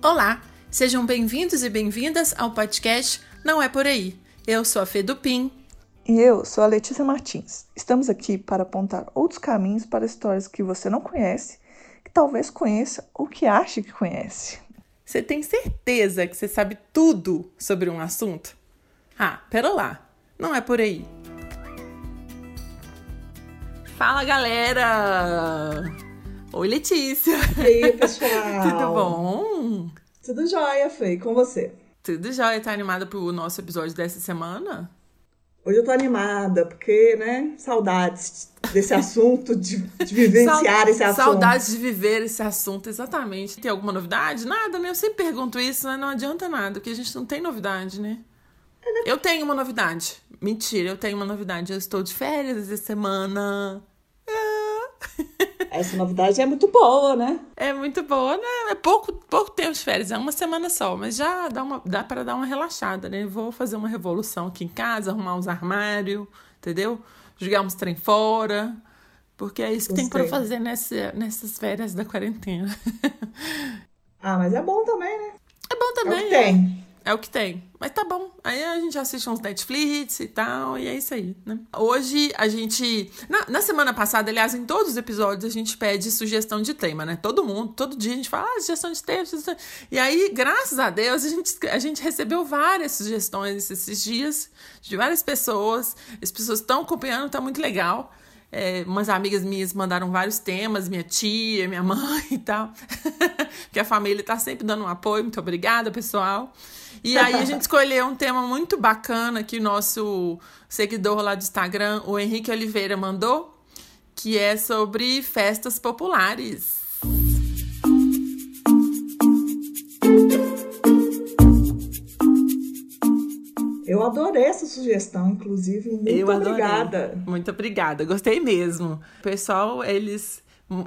Olá, sejam bem-vindos e bem-vindas ao podcast Não é Por Aí. Eu sou a Fê Dupin. E eu sou a Letícia Martins. Estamos aqui para apontar outros caminhos para histórias que você não conhece, que talvez conheça ou que ache que conhece. Você tem certeza que você sabe tudo sobre um assunto? Ah, pera lá, não é por aí. Fala galera! Oi Letícia! E aí, pessoal? Tudo bom? Tudo jóia, Fê, com você? Tudo jóia, tá animada pro nosso episódio dessa semana? Hoje eu tô animada, porque, né, saudades desse assunto, de, de vivenciar esse assunto. Saudades de viver esse assunto, exatamente. Tem alguma novidade? Nada, né? Eu sempre pergunto isso, né? Não adianta nada, porque a gente não tem novidade, né? Eu tenho uma novidade. Mentira, eu tenho uma novidade. Eu estou de férias essa semana. Essa novidade é muito boa, né? É muito boa, né? É pouco, pouco tempo de férias, é uma semana só, mas já dá, uma, dá para dar uma relaxada, né? Vou fazer uma revolução aqui em casa, arrumar uns armários, entendeu? Jogar uns trem fora, porque é isso que Gostei. tem para fazer nessa, nessas férias da quarentena. ah, mas é bom também, né? É bom também. É o que tem. É o que tem. Mas tá bom. Aí a gente assiste uns Netflix e tal, e é isso aí, né? Hoje a gente. Na, na, semana passada, aliás, em todos os episódios, a gente pede sugestão de tema, né? Todo mundo, todo dia a gente fala, ah, sugestão de tema, sugestão... E aí, graças a Deus, a gente, a gente recebeu várias sugestões esses dias de várias pessoas. As pessoas estão acompanhando, tá muito legal. É, umas amigas minhas mandaram vários temas, minha tia, minha mãe e tal. que a família tá sempre dando um apoio. Muito obrigada, pessoal. E aí a gente escolheu um tema muito bacana que o nosso seguidor lá do Instagram, o Henrique Oliveira, mandou, que é sobre festas populares. Eu adorei essa sugestão, inclusive. Muito Eu obrigada. Adorei. Muito obrigada. Gostei mesmo. O pessoal, eles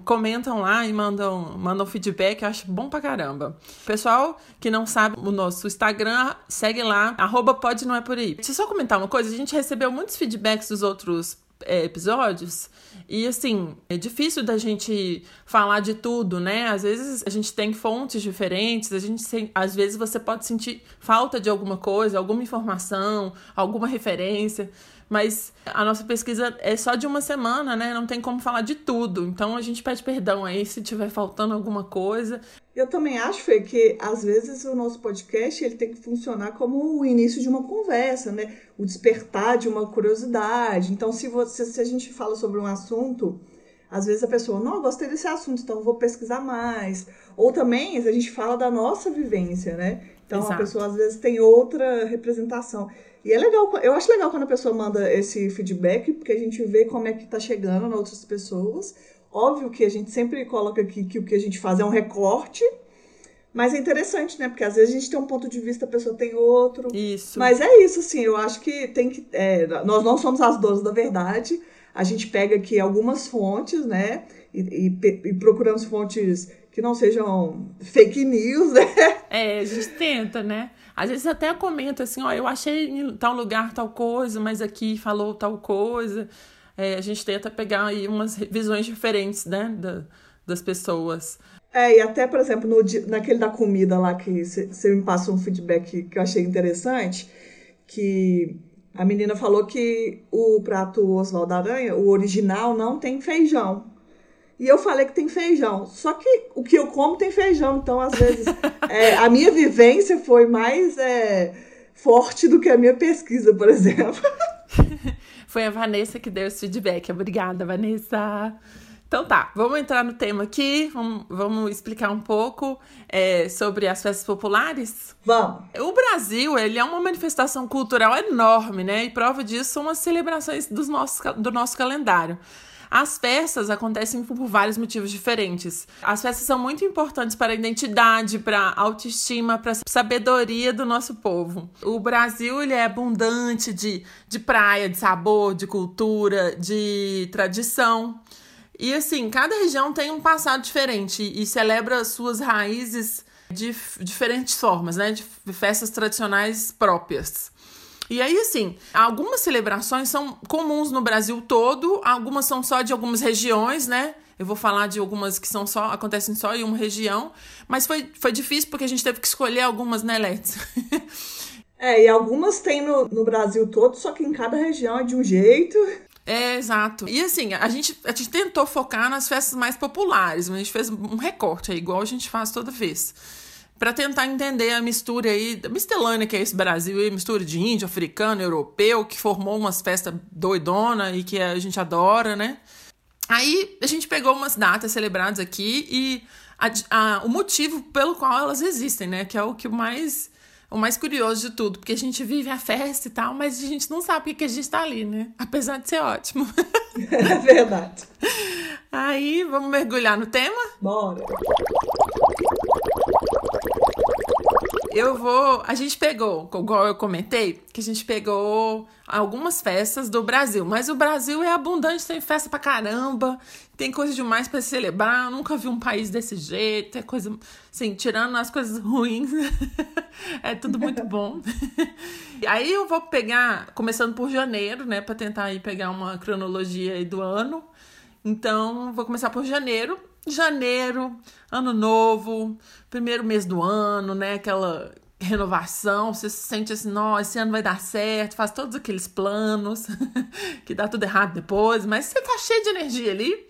comentam lá e mandam, mandam feedback, eu acho bom pra caramba. Pessoal que não sabe o nosso Instagram, segue lá, arroba pode não é por aí. Deixa eu só comentar uma coisa, a gente recebeu muitos feedbacks dos outros é, episódios e assim, é difícil da gente falar de tudo, né? Às vezes a gente tem fontes diferentes, a gente às vezes você pode sentir falta de alguma coisa, alguma informação, alguma referência mas a nossa pesquisa é só de uma semana, né? Não tem como falar de tudo. Então a gente pede perdão aí se tiver faltando alguma coisa. Eu também acho, Fê, que às vezes o nosso podcast ele tem que funcionar como o início de uma conversa, né? O despertar de uma curiosidade. Então, se, você, se a gente fala sobre um assunto, às vezes a pessoa, não, eu gostei desse assunto, então vou pesquisar mais. Ou também a gente fala da nossa vivência, né? Então Exato. a pessoa às vezes tem outra representação. E é legal, eu acho legal quando a pessoa manda esse feedback, porque a gente vê como é que tá chegando nas outras pessoas. Óbvio que a gente sempre coloca aqui que o que a gente faz é um recorte, mas é interessante, né? Porque às vezes a gente tem um ponto de vista, a pessoa tem outro. Isso. Mas é isso, assim, eu acho que tem que. É, nós não somos as donas da verdade. A gente pega aqui algumas fontes, né? E, e, e procuramos fontes que não sejam fake news, né? É, a gente tenta, né? Às vezes até comenta assim, ó, eu achei em tal lugar tal coisa, mas aqui falou tal coisa. É, a gente tenta pegar aí umas visões diferentes, né, da, das pessoas. É, e até, por exemplo, no, naquele da comida lá que você me passou um feedback que eu achei interessante, que a menina falou que o prato Oswaldo Aranha, o original, não tem feijão. E eu falei que tem feijão. Só que o que eu como tem feijão. Então, às vezes, é, a minha vivência foi mais é, forte do que a minha pesquisa, por exemplo. Foi a Vanessa que deu esse feedback. Obrigada, Vanessa. Então tá, vamos entrar no tema aqui, vamos, vamos explicar um pouco é, sobre as festas populares? Vamos. O Brasil, ele é uma manifestação cultural enorme, né? E prova disso são as celebrações dos nossos, do nosso calendário. As festas acontecem por vários motivos diferentes. As festas são muito importantes para a identidade, para a autoestima, para a sabedoria do nosso povo. O Brasil ele é abundante de, de praia, de sabor, de cultura, de tradição. E assim, cada região tem um passado diferente e celebra suas raízes de diferentes formas, né? De festas tradicionais próprias. E aí, assim, algumas celebrações são comuns no Brasil todo, algumas são só de algumas regiões, né? Eu vou falar de algumas que são só acontecem só em uma região, mas foi, foi difícil porque a gente teve que escolher algumas, né, Let's? é, e algumas tem no, no Brasil todo, só que em cada região é de um jeito. É, exato. E assim, a gente, a gente tentou focar nas festas mais populares, mas a gente fez um recorte, é igual a gente faz toda vez para tentar entender a mistura aí, a mistelânea que é esse Brasil aí, mistura de índio, africano, europeu, que formou umas festas doidona e que a gente adora, né? Aí a gente pegou umas datas celebradas aqui e a, a, o motivo pelo qual elas existem, né? Que é o que mais o mais curioso de tudo, porque a gente vive a festa e tal, mas a gente não sabe porque que a gente tá ali, né? Apesar de ser ótimo. É verdade. Aí, vamos mergulhar no tema? Bora eu vou. A gente pegou, igual eu comentei, que a gente pegou algumas festas do Brasil. Mas o Brasil é abundante, tem festa pra caramba, tem coisa demais para celebrar. Eu nunca vi um país desse jeito. É coisa. Assim, tirando as coisas ruins, é tudo muito bom. aí eu vou pegar, começando por janeiro, né, pra tentar aí pegar uma cronologia aí do ano. Então, vou começar por janeiro janeiro, ano novo, primeiro mês do ano, né? Aquela renovação, você se sente assim, nossa, esse ano vai dar certo, faz todos aqueles planos, que dá tudo errado depois, mas você tá cheio de energia ali.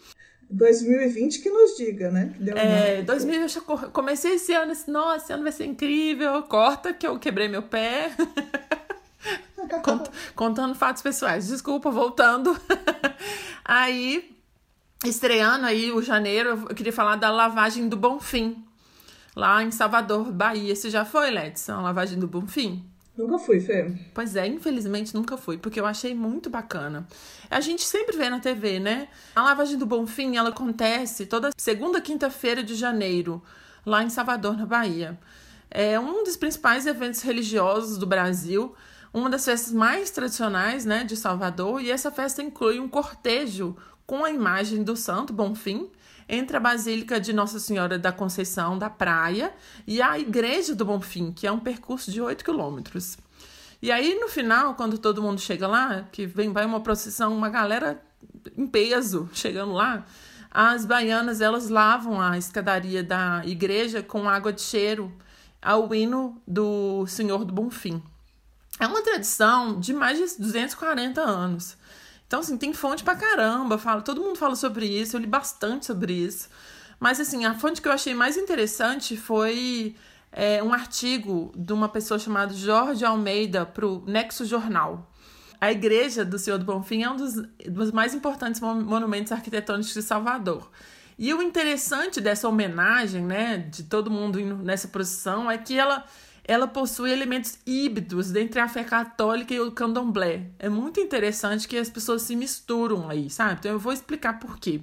2020 que nos diga, né? Que deu é, 2020 eu comecei esse ano, assim, nossa, esse ano vai ser incrível, corta que eu quebrei meu pé. contando fatos pessoais, desculpa, voltando. Aí estreando aí o janeiro, eu queria falar da lavagem do Bonfim, lá em Salvador, Bahia. Você já foi, Letson, a lavagem do Bonfim? Nunca fui, Fê. Pois é, infelizmente nunca fui, porque eu achei muito bacana. A gente sempre vê na TV, né? A lavagem do Bonfim, ela acontece toda segunda quinta-feira de janeiro, lá em Salvador, na Bahia. É um dos principais eventos religiosos do Brasil, uma das festas mais tradicionais, né, de Salvador, e essa festa inclui um cortejo com a imagem do Santo Bonfim entre a Basílica de Nossa Senhora da Conceição da Praia e a Igreja do Bonfim, que é um percurso de 8 quilômetros. E aí, no final, quando todo mundo chega lá, que vem vai uma procissão, uma galera em peso chegando lá, as baianas elas lavam a escadaria da igreja com água de cheiro ao hino do Senhor do Bonfim. É uma tradição de mais de 240 anos. Então, assim, tem fonte pra caramba, fala, todo mundo fala sobre isso, eu li bastante sobre isso. Mas, assim, a fonte que eu achei mais interessante foi é, um artigo de uma pessoa chamada Jorge Almeida para o Nexo Jornal. A igreja do Senhor do Bonfim é um dos, dos mais importantes monumentos arquitetônicos de Salvador. E o interessante dessa homenagem, né, de todo mundo nessa procissão, é que ela ela possui elementos híbridos entre a fé católica e o candomblé. É muito interessante que as pessoas se misturam aí, sabe? Então eu vou explicar por quê.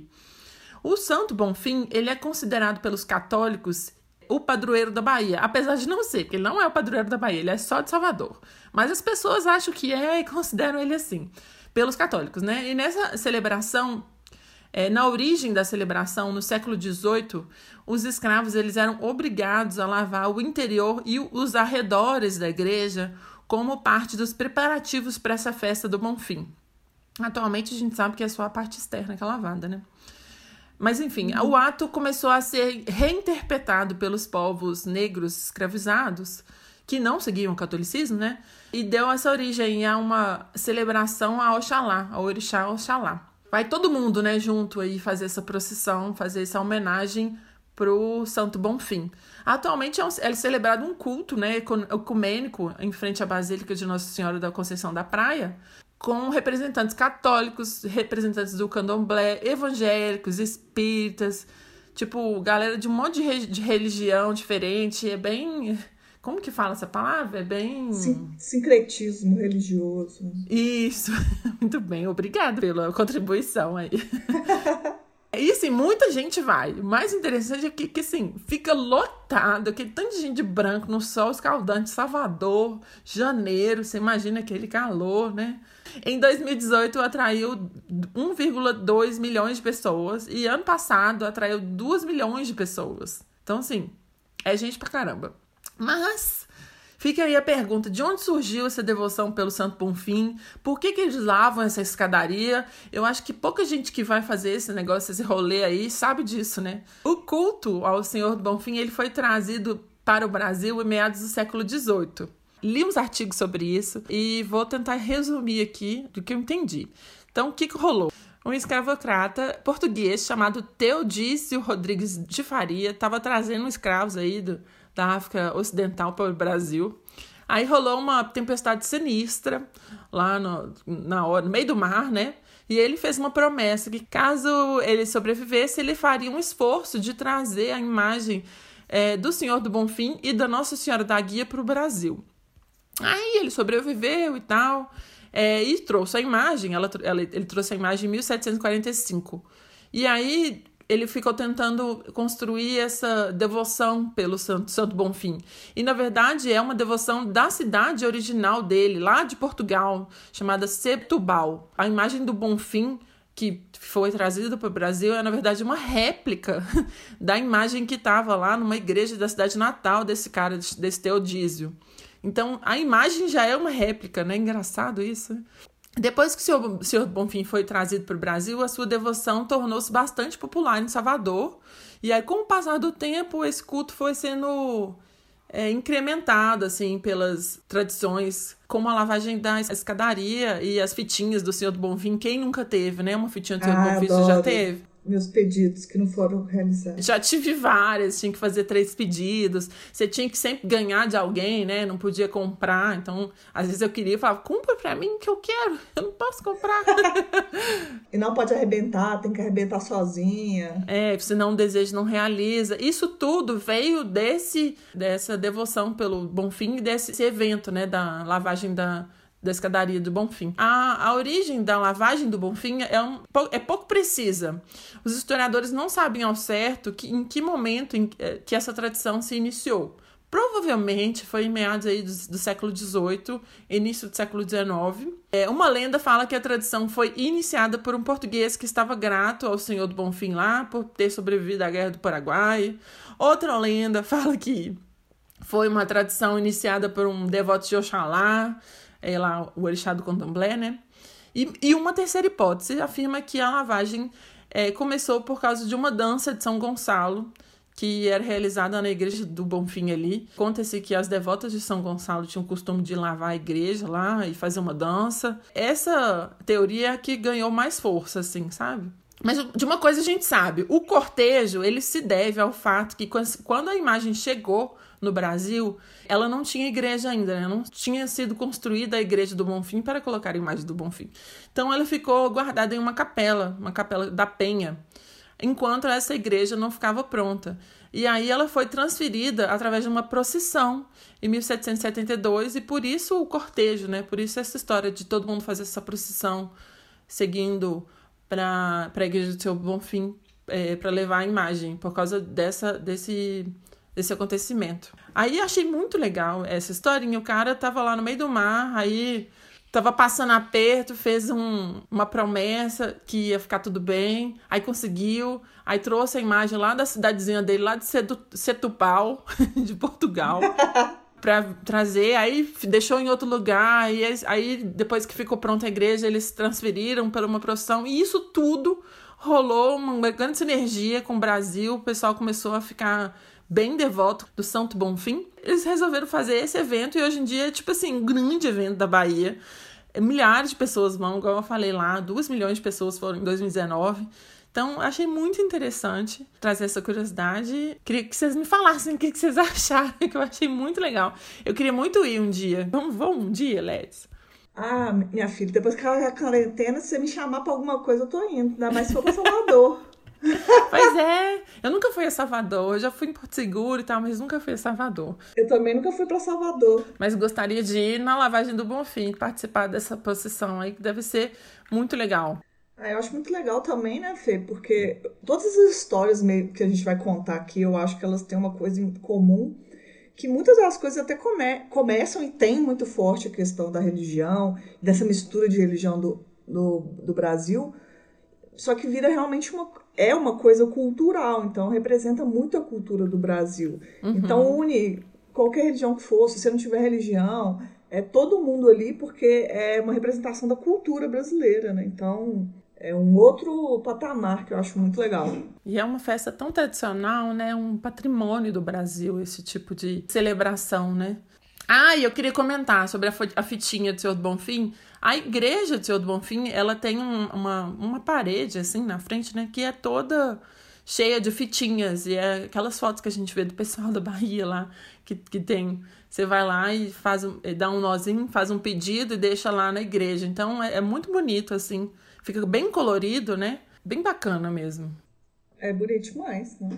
O Santo Bonfim, ele é considerado pelos católicos o padroeiro da Bahia, apesar de não ser, porque ele não é o padroeiro da Bahia, ele é só de Salvador. Mas as pessoas acham que é e consideram ele assim, pelos católicos, né? E nessa celebração é, na origem da celebração, no século XVIII, os escravos eles eram obrigados a lavar o interior e os arredores da igreja como parte dos preparativos para essa festa do Bonfim. Atualmente a gente sabe que é só a parte externa que é lavada, né? Mas enfim, o ato começou a ser reinterpretado pelos povos negros escravizados, que não seguiam o catolicismo, né? E deu essa origem a uma celebração a Oxalá, ao orixá Oxalá. Vai todo mundo, né, junto aí fazer essa procissão, fazer essa homenagem pro Santo Bonfim. Atualmente é, um, é celebrado um culto, né, ecumênico em frente à Basílica de Nossa Senhora da Conceição da Praia, com representantes católicos, representantes do candomblé, evangélicos, espíritas, tipo, galera de um monte de, de religião diferente, é bem como que fala essa palavra? É bem. Sim, sincretismo religioso. Isso, muito bem, obrigada pela contribuição aí. E assim, muita gente vai. O mais interessante é que, que assim, fica lotado, aquele tanto de gente de branco no sol escaldante, Salvador, janeiro, você imagina aquele calor, né? Em 2018 atraiu 1,2 milhões de pessoas e ano passado atraiu 2 milhões de pessoas. Então, assim, é gente pra caramba. Mas Fica aí a pergunta: de onde surgiu essa devoção pelo Santo Bonfim? Por que, que eles lavam essa escadaria? Eu acho que pouca gente que vai fazer esse negócio, esse rolê aí, sabe disso, né? O culto ao Senhor do Bonfim ele foi trazido para o Brasil em meados do século XVIII. Li uns artigos sobre isso e vou tentar resumir aqui do que eu entendi. Então, o que, que rolou? Um escravocrata português chamado Teodício Rodrigues de Faria estava trazendo escravos aí do, da África Ocidental para o Brasil. Aí rolou uma tempestade sinistra lá no, na hora, no meio do mar, né? E ele fez uma promessa que caso ele sobrevivesse, ele faria um esforço de trazer a imagem é, do Senhor do Bonfim e da Nossa Senhora da Guia para o Brasil. Aí ele sobreviveu e tal, é, e trouxe a imagem, ela, ela, ele trouxe a imagem em 1745. E aí ele ficou tentando construir essa devoção pelo Santo, Santo Bonfim. E, na verdade, é uma devoção da cidade original dele, lá de Portugal, chamada Setúbal. A imagem do Bonfim que foi trazida para o Brasil é, na verdade, uma réplica da imagem que estava lá numa igreja da cidade natal desse cara, desse Teodísio. Então, a imagem já é uma réplica, né? Engraçado isso. Depois que o senhor, senhor Bonfim foi trazido para o Brasil, a sua devoção tornou-se bastante popular em Salvador. E aí, com o passar do tempo, esse culto foi sendo é, incrementado, assim, pelas tradições, como a lavagem da escadaria e as fitinhas do Senhor do Bonfim. Quem nunca teve, né? Uma fitinha do Senhor ah, do Bonfim, você já teve? Meus pedidos que não foram realizados. Já tive várias, tinha que fazer três pedidos. Você tinha que sempre ganhar de alguém, né? Não podia comprar. Então, às vezes eu queria falar, compra pra mim que eu quero, eu não posso comprar. e não pode arrebentar, tem que arrebentar sozinha. É, senão o desejo não realiza. Isso tudo veio desse dessa devoção pelo Bonfim e desse evento, né? Da lavagem da da escadaria do Bonfim. A, a origem da lavagem do Bonfim é, um, é pouco precisa. Os historiadores não sabem ao certo que, em que momento em, eh, que essa tradição se iniciou. Provavelmente foi em meados aí do, do século XVIII, início do século XIX. É, uma lenda fala que a tradição foi iniciada por um português que estava grato ao Senhor do Bonfim lá por ter sobrevivido à Guerra do Paraguai. Outra lenda fala que foi uma tradição iniciada por um devoto de Oxalá, é lá o orixá do candomblé, né? E, e uma terceira hipótese afirma que a lavagem é, começou por causa de uma dança de São Gonçalo, que era realizada na igreja do Bonfim ali. Conta-se que as devotas de São Gonçalo tinham o costume de lavar a igreja lá e fazer uma dança. Essa teoria é que ganhou mais força, assim, sabe? Mas de uma coisa a gente sabe, o cortejo, ele se deve ao fato que quando a imagem chegou no Brasil, ela não tinha igreja ainda, né? não tinha sido construída a igreja do Bonfim para colocar a imagem do Bonfim. Então ela ficou guardada em uma capela, uma capela da Penha, enquanto essa igreja não ficava pronta. E aí ela foi transferida através de uma procissão em 1772 e por isso o cortejo, né? Por isso essa história de todo mundo fazer essa procissão seguindo para a igreja do seu Bonfim é, para levar a imagem por causa dessa desse desse acontecimento. Aí achei muito legal essa historinha. O cara tava lá no meio do mar, aí tava passando aperto, fez um, uma promessa que ia ficar tudo bem, aí conseguiu, aí trouxe a imagem lá da cidadezinha dele, lá de Setupal, de Portugal. para trazer, aí deixou em outro lugar, e aí depois que ficou pronta a igreja, eles transferiram para uma procissão, e isso tudo rolou uma grande sinergia com o Brasil, o pessoal começou a ficar bem devoto do Santo Bonfim, eles resolveram fazer esse evento e hoje em dia é tipo assim, um grande evento da Bahia. Milhares de pessoas vão, igual eu falei lá, duas milhões de pessoas foram em 2019. Então, achei muito interessante trazer essa curiosidade. Queria que vocês me falassem o que vocês acharam, que eu achei muito legal. Eu queria muito ir um dia. Vamos, vamos um dia, Leds? Ah, minha filha, depois que a quarentena, se você me chamar pra alguma coisa, eu tô indo. Ainda mais se for pra Salvador. Pois é, eu nunca fui a Salvador, eu já fui em Porto Seguro e tal, mas nunca fui a Salvador. Eu também nunca fui para Salvador. Mas gostaria de ir na lavagem do Bonfim, participar dessa procissão aí, que deve ser muito legal. Ah, eu acho muito legal também, né, Fê? Porque todas as histórias que a gente vai contar aqui, eu acho que elas têm uma coisa em comum, que muitas das coisas até come começam e tem muito forte a questão da religião, dessa mistura de religião do, do, do Brasil, só que vira realmente uma é uma coisa cultural, então representa muito a cultura do Brasil. Uhum. Então une qualquer religião que for, se você não tiver religião, é todo mundo ali porque é uma representação da cultura brasileira, né? Então, é um outro patamar que eu acho muito legal. E é uma festa tão tradicional, né? Um patrimônio do Brasil, esse tipo de celebração, né? Ah, e eu queria comentar sobre a fitinha do Senhor do Bonfim. A igreja do Senhor do Bonfim, ela tem um, uma, uma parede, assim, na frente, né? Que é toda cheia de fitinhas. E é aquelas fotos que a gente vê do pessoal da Bahia lá, que, que tem. Você vai lá e faz dá um nozinho, faz um pedido e deixa lá na igreja. Então é, é muito bonito, assim. Fica bem colorido, né? Bem bacana mesmo. É bonito demais, né?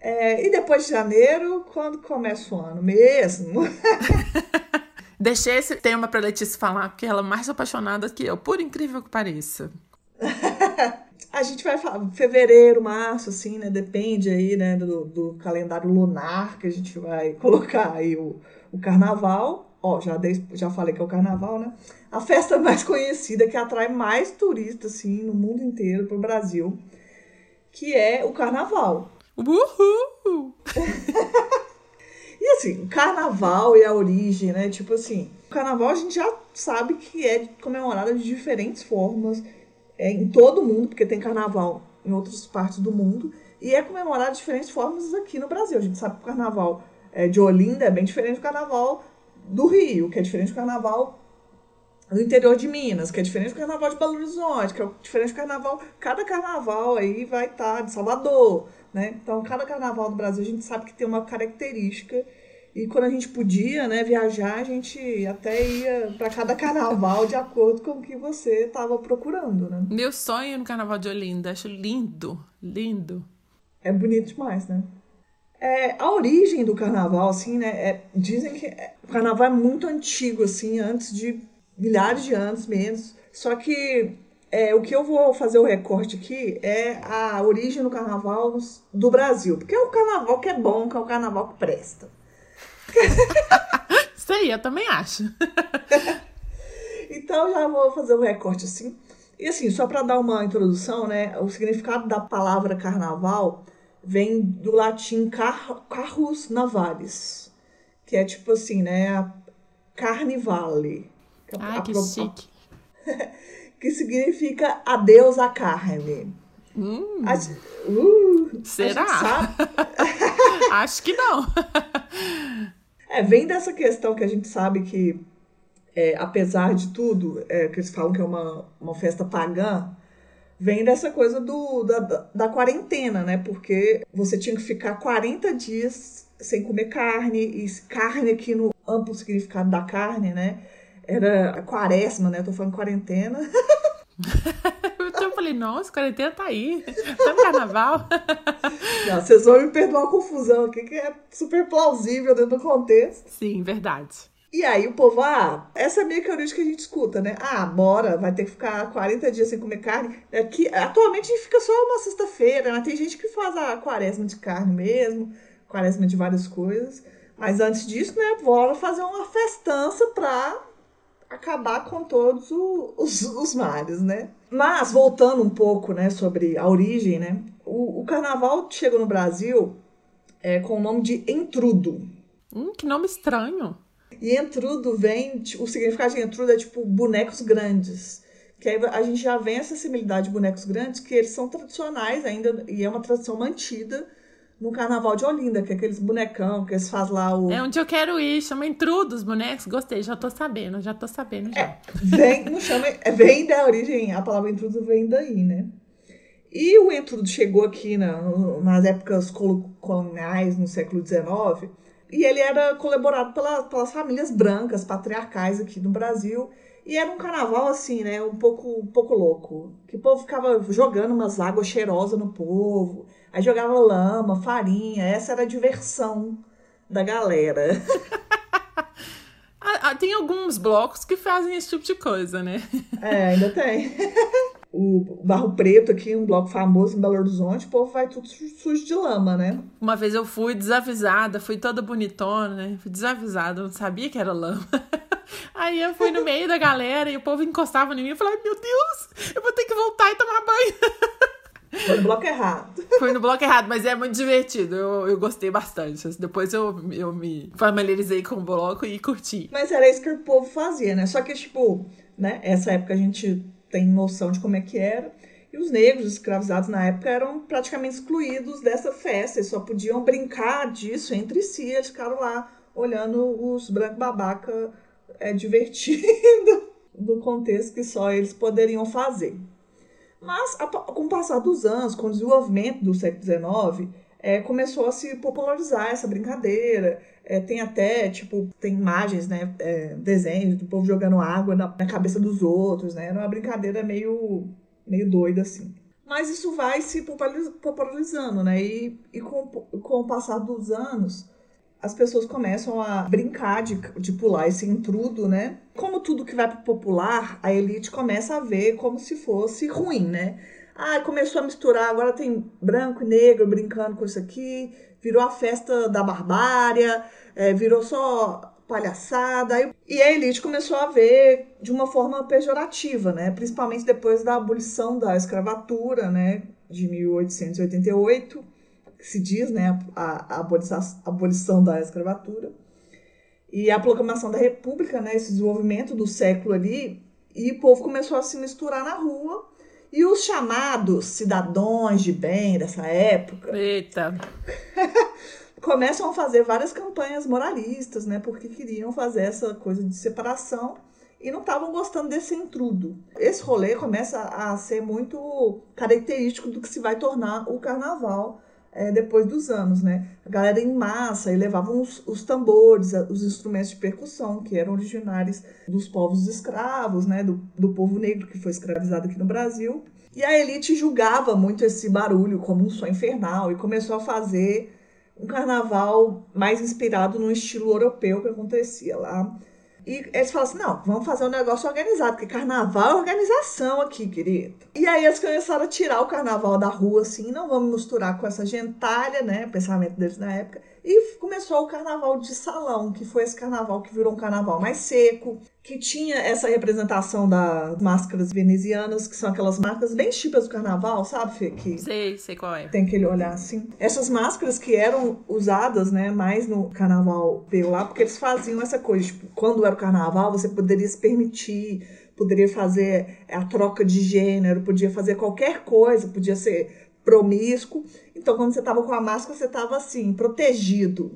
É, e depois de janeiro, quando começa o ano mesmo? Deixei esse tema para Letícia falar, porque ela é mais apaixonada que eu, por incrível que pareça. a gente vai falar fevereiro, março, assim, né? Depende aí, né, do, do calendário lunar que a gente vai colocar aí o, o carnaval. Ó, já, dei, já falei que é o carnaval, né? A festa mais conhecida que atrai mais turistas, assim, no mundo inteiro para o Brasil, que é o carnaval. Uhul! E assim, carnaval e a origem, né? Tipo assim, o carnaval a gente já sabe que é comemorado de diferentes formas é, em todo o mundo, porque tem carnaval em outras partes do mundo, e é comemorado de diferentes formas aqui no Brasil. A gente sabe que o carnaval é, de Olinda é bem diferente do carnaval do Rio, que é diferente do carnaval do interior de Minas, que é diferente do carnaval de Belo Horizonte, que é diferente do carnaval. Cada carnaval aí vai estar tá de Salvador, né? Então, cada carnaval do Brasil a gente sabe que tem uma característica. E quando a gente podia né, viajar, a gente até ia para cada carnaval de acordo com o que você estava procurando, né? Meu sonho no carnaval de Olinda, acho lindo, lindo. É bonito demais, né? É, a origem do carnaval, assim, né? É, dizem que é, o carnaval é muito antigo, assim, antes de milhares de anos menos. Só que é, o que eu vou fazer o recorte aqui é a origem do carnaval do Brasil. Porque é o carnaval que é bom, que é o carnaval que presta. Isso aí, eu também acho. então já vou fazer o recorte assim. E assim, só para dar uma introdução, né? O significado da palavra carnaval vem do latim car carrus navalis, que é tipo assim, né? Carnivale. Ai, que chique. que significa adeus à carne. Hum, a, uh, será? Acho que não. é, vem dessa questão que a gente sabe que, é, apesar de tudo, é, que eles falam que é uma, uma festa pagã, vem dessa coisa do, da, da quarentena, né? Porque você tinha que ficar 40 dias sem comer carne, e carne aqui no amplo significado da carne, né? Era a quaresma, né? Eu tô falando quarentena. eu falei, nossa, quarentena tá aí. Tá no carnaval. Não, vocês vão me perdoar a confusão aqui, que é super plausível dentro do contexto. Sim, verdade. E aí o povo, ah, essa é meio que a origem que a gente escuta, né? Ah, bora, vai ter que ficar 40 dias sem comer carne. Aqui, é atualmente a gente fica só uma sexta-feira, né? Tem gente que faz a quaresma de carne mesmo, quaresma de várias coisas. Mas antes disso, né, bora fazer uma festança pra acabar com todos os, os males, né? Mas, voltando um pouco, né, sobre a origem, né? O, o carnaval chegou no Brasil é, com o nome de entrudo. Hum, que nome estranho. E entrudo vem, o significado de entrudo é tipo bonecos grandes. Que aí a gente já vê essa similaridade de bonecos grandes, que eles são tradicionais ainda, e é uma tradição mantida no Carnaval de Olinda, que é aqueles bonecão que eles fazem lá o. É onde eu quero ir, chama Intrudo os bonecos. Gostei, já tô sabendo, já tô sabendo já. É, vem, não chama, é, vem da origem, a palavra intrudo vem daí, né? E o intrudo chegou aqui na, nas épocas coloniais, no século XIX, e ele era colaborado pela, pelas famílias brancas, patriarcais aqui no Brasil. E era um carnaval assim, né? Um pouco, um pouco louco. Que o povo ficava jogando umas águas cheirosas no povo. Aí jogava lama, farinha. Essa era a diversão da galera. Ah, ah, tem alguns blocos que fazem esse tipo de coisa, né? É, ainda tem. o Barro Preto aqui, um bloco famoso em Belo Horizonte, o povo vai tudo sujo de lama, né? Uma vez eu fui desavisada, fui toda bonitona, né? Fui desavisada, não sabia que era lama. Aí eu fui no meio da galera e o povo encostava em mim. Eu falei, meu Deus, eu vou ter que voltar e tomar banho. Foi no bloco errado. Fui no bloco errado, mas é muito divertido. Eu, eu gostei bastante. Depois eu, eu me familiarizei com o bloco e curti. Mas era isso que o povo fazia, né? Só que, tipo, né? Essa época a gente tem noção de como é que era. E os negros escravizados na época eram praticamente excluídos dessa festa. Eles só podiam brincar disso entre si. Eles ficaram lá olhando os brancos babaca é, divertindo do contexto que só eles poderiam fazer. Mas, com o passar dos anos, com o desenvolvimento do século XIX, é, começou a se popularizar essa brincadeira. É, tem até, tipo, tem imagens, né? É, desenhos do povo jogando água na, na, cabeça dos outros, né? Era uma brincadeira meio, meio doida, assim. Mas isso vai se popularizando, né? E, e com, com o passar dos anos, as pessoas começam a brincar de, de pular esse intrudo, né? Como tudo que vai pro popular, a elite começa a ver como se fosse ruim, né? Ah, começou a misturar, agora tem branco e negro brincando com isso aqui, virou a festa da barbária, é, virou só palhaçada. E a elite começou a ver de uma forma pejorativa, né? Principalmente depois da abolição da escravatura, né? De 1888 se diz, né, a, a, abolição, a abolição da escravatura. E a proclamação da República, né, esse desenvolvimento do século ali, e o povo começou a se misturar na rua. E os chamados cidadãos de bem dessa época. Eita! começam a fazer várias campanhas moralistas, né? Porque queriam fazer essa coisa de separação e não estavam gostando desse intrudo. Esse rolê começa a ser muito característico do que se vai tornar o carnaval é, depois dos anos, né? A galera em massa e levavam os, os, tambores, os instrumentos de percussão que eram originários dos povos escravos, né? Do, do povo negro que foi escravizado aqui no Brasil. E a elite julgava muito esse barulho como um som infernal e começou a fazer um carnaval mais inspirado no estilo europeu que acontecia lá e eles falam assim: não, vamos fazer um negócio organizado, porque carnaval é organização aqui, querido. E aí eles começaram a tirar o carnaval da rua, assim, não vamos misturar com essa gentalha, né? Pensamento deles na época. E começou o carnaval de salão, que foi esse carnaval que virou um carnaval mais seco, que tinha essa representação das máscaras venezianas, que são aquelas máscaras bem típicas do carnaval, sabe, Fê? Que sei, sei qual é. Tem aquele olhar assim. Essas máscaras que eram usadas, né, mais no carnaval veio lá, porque eles faziam essa coisa, tipo, quando era o carnaval, você poderia se permitir, poderia fazer a troca de gênero, podia fazer qualquer coisa, podia ser promíscuo. Então, quando você estava com a máscara, você estava assim, protegido.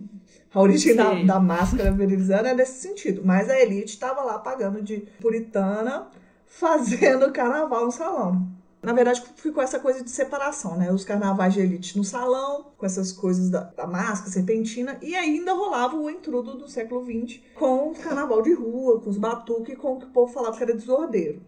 A origem da, da, máscara veneziana é nesse sentido. Mas a elite estava lá pagando de puritana, fazendo carnaval no salão. Na verdade, ficou essa coisa de separação, né? Os carnavais de elite no salão, com essas coisas da, da máscara, serpentina, e ainda rolava o intrudo do século XX com o carnaval de rua, com os batuques, com o que o povo falava que era desordeiro.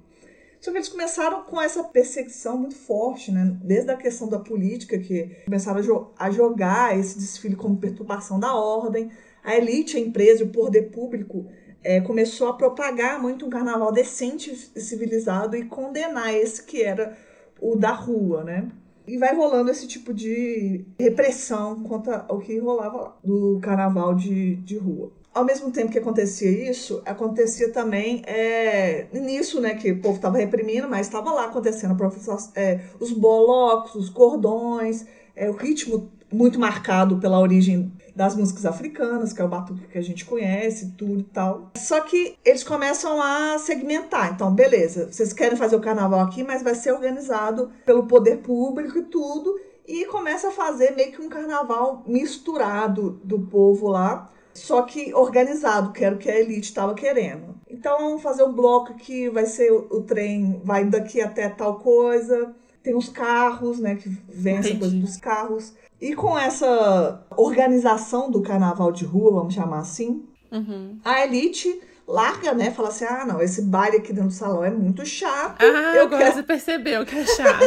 Só que eles começaram com essa perseguição muito forte, né? Desde a questão da política, que começaram a, jo a jogar esse desfile como perturbação da ordem. A elite, a empresa, o poder público é, começou a propagar muito um carnaval decente e civilizado e condenar esse que era o da rua, né? E vai rolando esse tipo de repressão contra o que rolava lá, do carnaval de, de rua ao mesmo tempo que acontecia isso, acontecia também é, nisso, né, que o povo estava reprimindo, mas estava lá acontecendo é, os bolocos, os cordões, é, o ritmo muito marcado pela origem das músicas africanas, que é o batuque que a gente conhece, tudo e tal. Só que eles começam a segmentar. Então, beleza, vocês querem fazer o carnaval aqui, mas vai ser organizado pelo poder público e tudo. E começa a fazer meio que um carnaval misturado do povo lá só que organizado, que era o que a elite estava querendo. Então vamos fazer um bloco que vai ser o, o, trem, vai daqui até tal coisa. Tem os carros, né? Que vem essa coisa dos carros. E com essa organização do carnaval de rua, vamos chamar assim, uhum. a elite larga, né? Fala assim: ah, não, esse baile aqui dentro do salão é muito chato. Ah, eu agora quero... você percebeu que é chato.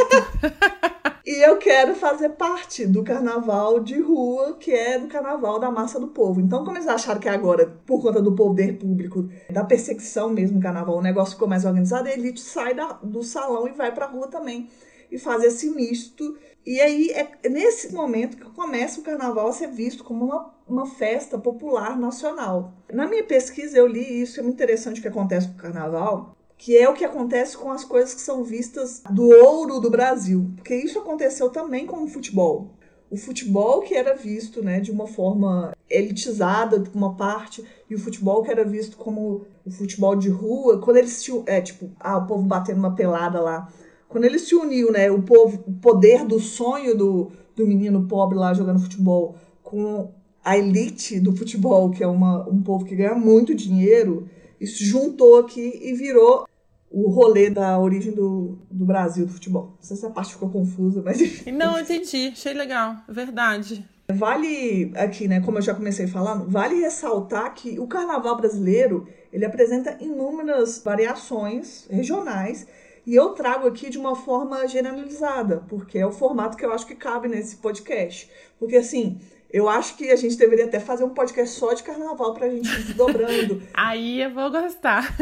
E eu quero fazer parte do carnaval de rua, que é do carnaval da massa do povo. Então, como eles acharam que agora, por conta do poder público, da perseguição mesmo do carnaval, o negócio ficou mais organizado, a elite sai da, do salão e vai pra rua também. E faz esse misto. E aí é nesse momento que começa o carnaval a ser visto como uma, uma festa popular nacional. Na minha pesquisa eu li isso, é muito interessante o que acontece com o carnaval que é o que acontece com as coisas que são vistas do ouro do Brasil, porque isso aconteceu também com o futebol. O futebol que era visto, né, de uma forma elitizada por uma parte e o futebol que era visto como o futebol de rua, quando eles se, é tipo, ah, o povo batendo uma pelada lá, quando eles se uniu, né, o povo, o poder do sonho do, do menino pobre lá jogando futebol com a elite do futebol, que é uma, um povo que ganha muito dinheiro, isso juntou aqui e virou o rolê da origem do, do Brasil do futebol. Não sei se a parte ficou confusa, mas. Não, entendi. Achei legal. Verdade. Vale aqui, né, como eu já comecei falando, vale ressaltar que o carnaval brasileiro, ele apresenta inúmeras variações regionais e eu trago aqui de uma forma generalizada, porque é o formato que eu acho que cabe nesse podcast. Porque assim, eu acho que a gente deveria até fazer um podcast só de carnaval pra gente ir desdobrando. Aí eu vou gostar.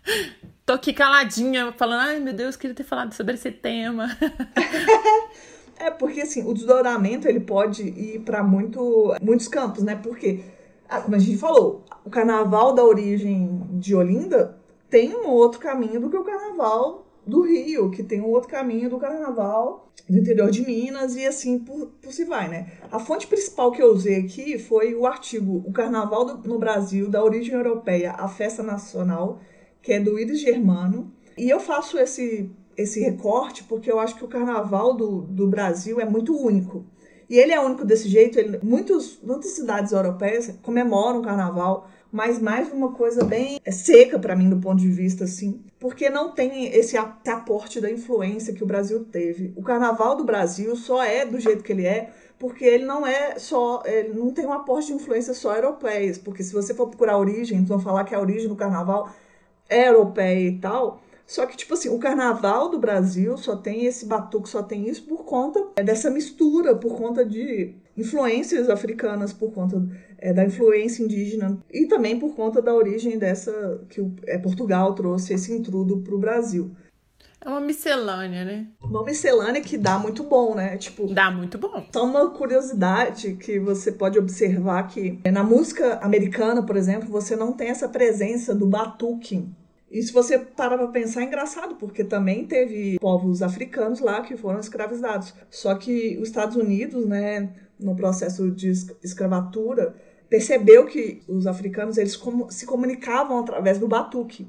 Tô aqui caladinha, falando, ai meu Deus, queria ter falado sobre esse tema. é, porque assim, o desdobramento ele pode ir para muito, muitos campos, né? Porque, ah, como a gente falou, o carnaval da origem de Olinda tem um outro caminho do que o carnaval do Rio, que tem um outro caminho do carnaval do interior de Minas e assim por, por se vai, né? A fonte principal que eu usei aqui foi o artigo O Carnaval do, no Brasil, da origem europeia à festa nacional, que é do Iris Germano. E eu faço esse, esse recorte porque eu acho que o carnaval do, do Brasil é muito único. E ele é único desse jeito. Ele, muitos, muitas cidades europeias comemoram o carnaval mas mais uma coisa bem seca para mim do ponto de vista assim, porque não tem esse aporte da influência que o Brasil teve. O carnaval do Brasil só é do jeito que ele é porque ele não é só, ele não tem um aporte de influência só europeias, porque se você for procurar a origem, então falar que a origem do carnaval é europeia e tal, só que, tipo assim, o carnaval do Brasil só tem esse batuque, só tem isso por conta dessa mistura, por conta de influências africanas, por conta é, da influência indígena e também por conta da origem dessa que o, é, Portugal trouxe esse intrudo para o Brasil. É uma miscelânea, né? Uma miscelânea que dá muito bom, né? Tipo, dá muito bom. Só uma curiosidade que você pode observar que na música americana, por exemplo, você não tem essa presença do batuque. E se você parar para pensar, é engraçado, porque também teve povos africanos lá que foram escravizados. Só que os Estados Unidos, né, no processo de escravatura, percebeu que os africanos eles se comunicavam através do batuque.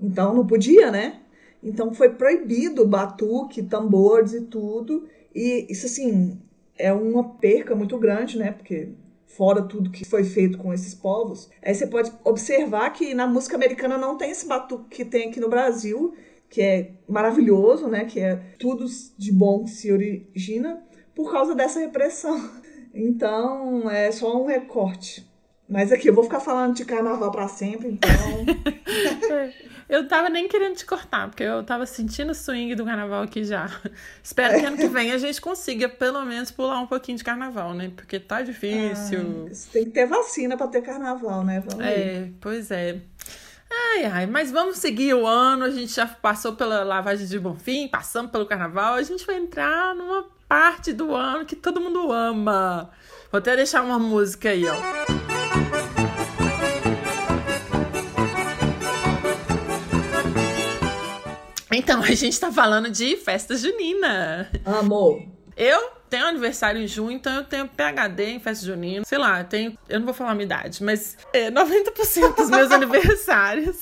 Então não podia, né? Então foi proibido batuque, tambores e tudo. E isso assim é uma perca muito grande, né? Porque fora tudo que foi feito com esses povos, aí você pode observar que na música americana não tem esse batuque que tem aqui no Brasil, que é maravilhoso, né? Que é tudo de bom se origina por causa dessa repressão. Então, é só um recorte. Mas aqui, eu vou ficar falando de carnaval para sempre, então. eu tava nem querendo te cortar, porque eu tava sentindo o swing do carnaval aqui já. Espero que ano que vem a gente consiga, pelo menos, pular um pouquinho de carnaval, né? Porque tá difícil. Ah, tem que ter vacina para ter carnaval, né? Vamos é, pois é. Ai, ai, mas vamos seguir o ano. A gente já passou pela lavagem de Bonfim, passamos pelo carnaval. A gente vai entrar numa parte do ano que todo mundo ama. Vou até deixar uma música aí, ó. Então, a gente tá falando de festa junina. Amor. Eu tenho aniversário em junho, então eu tenho PHD em festa junina. Sei lá, eu tenho. Eu não vou falar a minha idade, mas é, 90% dos meus aniversários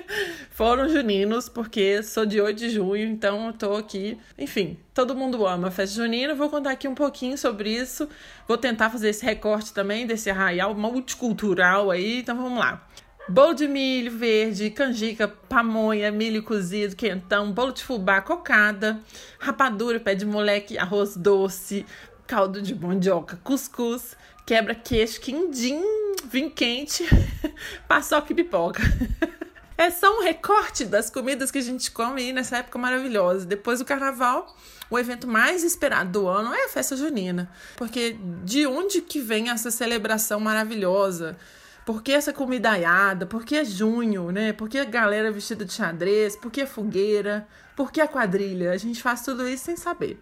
foram juninos, porque sou de 8 de junho, então eu tô aqui. Enfim, todo mundo ama a festa junina. Vou contar aqui um pouquinho sobre isso. Vou tentar fazer esse recorte também desse arraial multicultural aí. Então vamos lá. Bolo de milho verde, canjica, pamonha, milho cozido, quentão, bolo de fubá, cocada, rapadura, pé de moleque, arroz doce, caldo de mandioca, cuscuz, quebra-queixo, quindim, vinho quente, paçoca e pipoca. É só um recorte das comidas que a gente come aí nessa época maravilhosa. Depois do carnaval, o evento mais esperado do ano é a festa junina. Porque de onde que vem essa celebração maravilhosa? Por que essa comidaiada? Por que é junho, né? Por que a galera vestida de xadrez? Por que a fogueira? Por que a quadrilha? A gente faz tudo isso sem saber.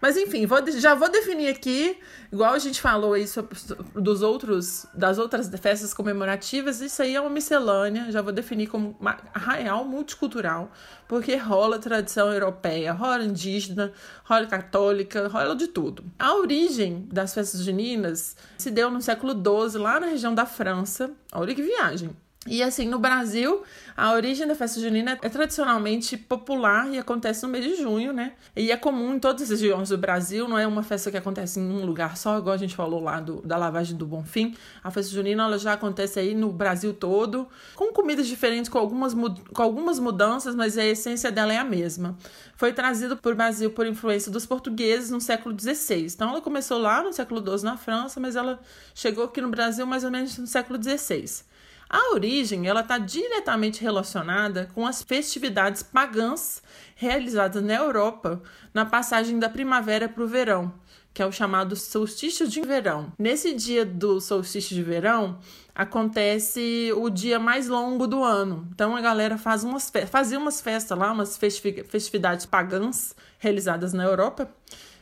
Mas enfim, vou, já vou definir aqui, igual a gente falou aí sobre, dos outros, das outras festas comemorativas, isso aí é uma miscelânea, já vou definir como arraial multicultural, porque rola tradição europeia, rola indígena, rola católica, rola de tudo. A origem das festas juninas se deu no século XII, lá na região da França. Olha que viagem! E assim, no Brasil, a origem da festa junina é tradicionalmente popular e acontece no mês de junho, né? E é comum em todas as regiões do Brasil, não é uma festa que acontece em um lugar só, igual a gente falou lá do, da lavagem do Bonfim. A festa junina ela já acontece aí no Brasil todo, com comidas diferentes, com algumas, com algumas mudanças, mas a essência dela é a mesma. Foi trazido para o Brasil por influência dos portugueses no século XVI. Então ela começou lá no século XII na França, mas ela chegou aqui no Brasil mais ou menos no século XVI. A origem ela está diretamente relacionada com as festividades pagãs realizadas na Europa na passagem da primavera para o verão, que é o chamado solstício de verão. Nesse dia do solstício de verão acontece o dia mais longo do ano. Então a galera faz umas fazia umas festas lá, umas festividades pagãs realizadas na Europa.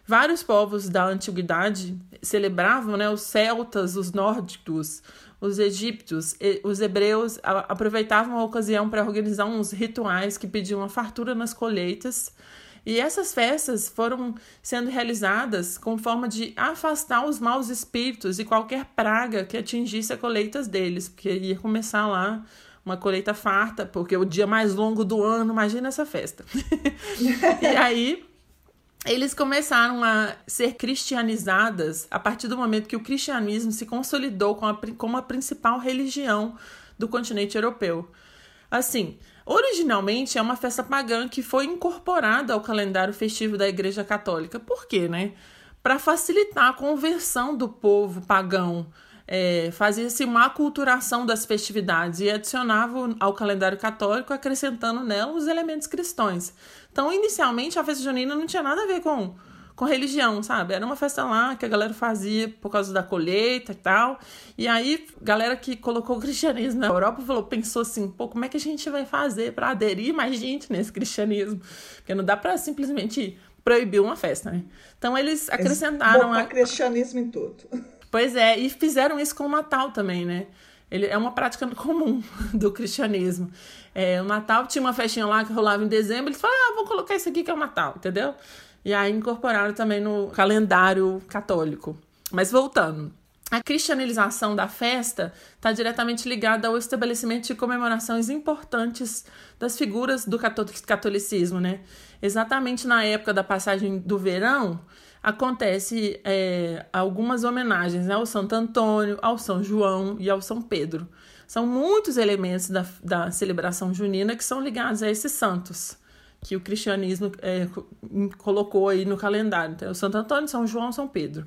Vários povos da antiguidade celebravam, né, os celtas, os nórdicos, os egípcios, os hebreus aproveitavam a ocasião para organizar uns rituais que pediam uma fartura nas colheitas. E essas festas foram sendo realizadas com forma de afastar os maus espíritos e qualquer praga que atingisse a colheitas deles, porque ia começar lá uma colheita farta, porque é o dia mais longo do ano, imagina essa festa. e aí eles começaram a ser cristianizadas a partir do momento que o cristianismo se consolidou como a, como a principal religião do continente europeu. Assim, originalmente é uma festa pagã que foi incorporada ao calendário festivo da Igreja Católica. Por quê, né? Para facilitar a conversão do povo pagão é, fazia-se uma aculturação das festividades e adicionava ao calendário católico, acrescentando nela os elementos cristãos. Então, inicialmente, a festa junina não tinha nada a ver com, com religião, sabe? Era uma festa lá que a galera fazia por causa da colheita e tal. E aí, galera que colocou o cristianismo na Europa falou, pensou assim, pô, como é que a gente vai fazer para aderir mais gente nesse cristianismo? Porque não dá para simplesmente proibir uma festa, né? Então, eles acrescentaram... Eles a... cristianismo em tudo. Pois é, e fizeram isso com o Natal também, né? Ele é uma prática comum do cristianismo. É, o Natal tinha uma festinha lá que rolava em dezembro, eles falaram, ah, vou colocar isso aqui que é o Natal, entendeu? E aí incorporaram também no calendário católico. Mas voltando, a cristianização da festa está diretamente ligada ao estabelecimento de comemorações importantes das figuras do catolicismo, né? Exatamente na época da passagem do verão, acontece é, algumas homenagens né, ao Santo Antônio, ao São João e ao São Pedro. São muitos elementos da, da celebração junina que são ligados a esses santos que o cristianismo é, colocou aí no calendário. Então, Santo Antônio, São João, São Pedro.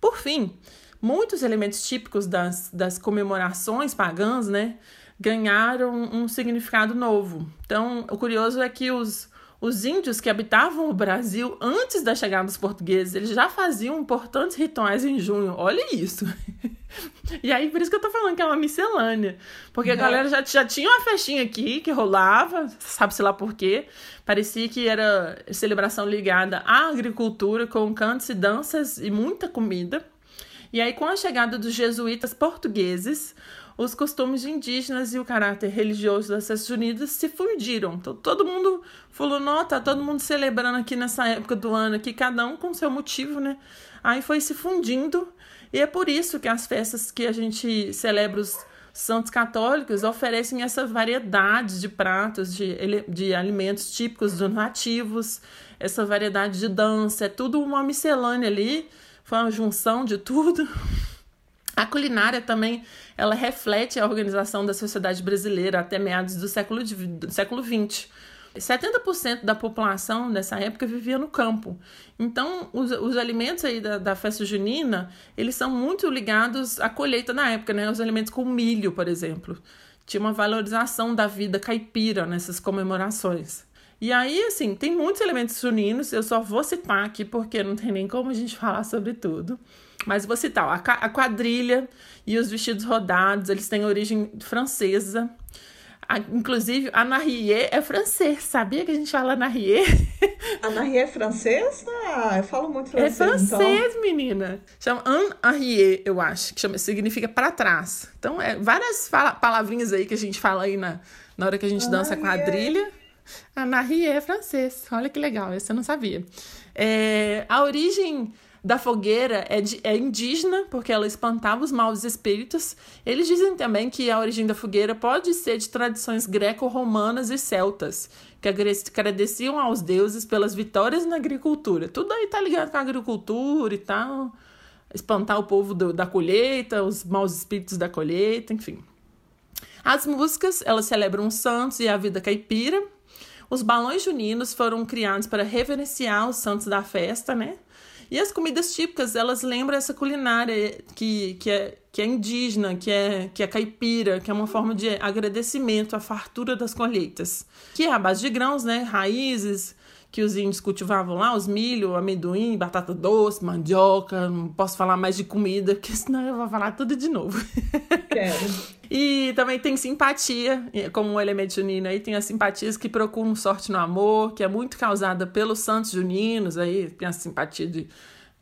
Por fim, muitos elementos típicos das, das comemorações pagãs, né, ganharam um significado novo. Então, o curioso é que os, os índios que habitavam o Brasil antes da chegada dos portugueses, eles já faziam importantes rituais em junho. Olha isso. e aí, por isso que eu tô falando que é uma miscelânea. Porque a é. galera já, já tinha uma festinha aqui que rolava, sabe-se lá por quê. Parecia que era celebração ligada à agricultura, com cantos e danças e muita comida. E aí, com a chegada dos jesuítas portugueses, os costumes indígenas e o caráter religioso das Estados Unidas se fundiram. Então, todo mundo falou, não, tá todo mundo celebrando aqui nessa época do ano, aqui, cada um com seu motivo, né? Aí foi se fundindo, e é por isso que as festas que a gente celebra os santos católicos oferecem essa variedade de pratos, de, de alimentos típicos dos nativos, essa variedade de dança, é tudo uma miscelânea ali, foi uma junção de tudo. A culinária também ela reflete a organização da sociedade brasileira até meados do século, do século XX. 70% da população nessa época vivia no campo. Então, os, os alimentos aí da, da, festa junina, eles são muito ligados à colheita na época, né? Os alimentos com milho, por exemplo. Tinha uma valorização da vida caipira nessas comemorações. E aí, assim, tem muitos elementos juninos, eu só vou citar aqui porque não tem nem como a gente falar sobre tudo. Mas vou citar, ó, a quadrilha e os vestidos rodados, eles têm origem francesa. A, inclusive, Anarrier é francês. Sabia que a gente fala Anarrier? Anarrier é francês? Ah, eu falo muito francês. É francês, então. menina. Chama Anarrier, eu acho. Que chama, significa para trás. Então, é várias fala, palavrinhas aí que a gente fala aí na, na hora que a gente dança quadrilha. Anarrier é francês. Olha que legal, essa eu não sabia. É, a origem da fogueira é, de, é indígena, porque ela espantava os maus espíritos. Eles dizem também que a origem da fogueira pode ser de tradições greco-romanas e celtas, que agradeciam aos deuses pelas vitórias na agricultura. Tudo aí tá ligado com a agricultura e tal. Espantar o povo do, da colheita, os maus espíritos da colheita, enfim. As músicas, elas celebram os santos e a vida caipira. Os balões juninos foram criados para reverenciar os santos da festa, né? E as comidas típicas, elas lembram essa culinária que, que, é, que é indígena, que é, que é caipira, que é uma forma de agradecimento à fartura das colheitas. Que é a base de grãos, né? Raízes que os índios cultivavam lá, os milho, amendoim, batata doce, mandioca. Não posso falar mais de comida, porque senão eu vou falar tudo de novo. Quero. E também tem simpatia, como um elemento junino aí, tem as simpatias que procuram sorte no amor, que é muito causada pelos santos juninos, aí tem a simpatia de,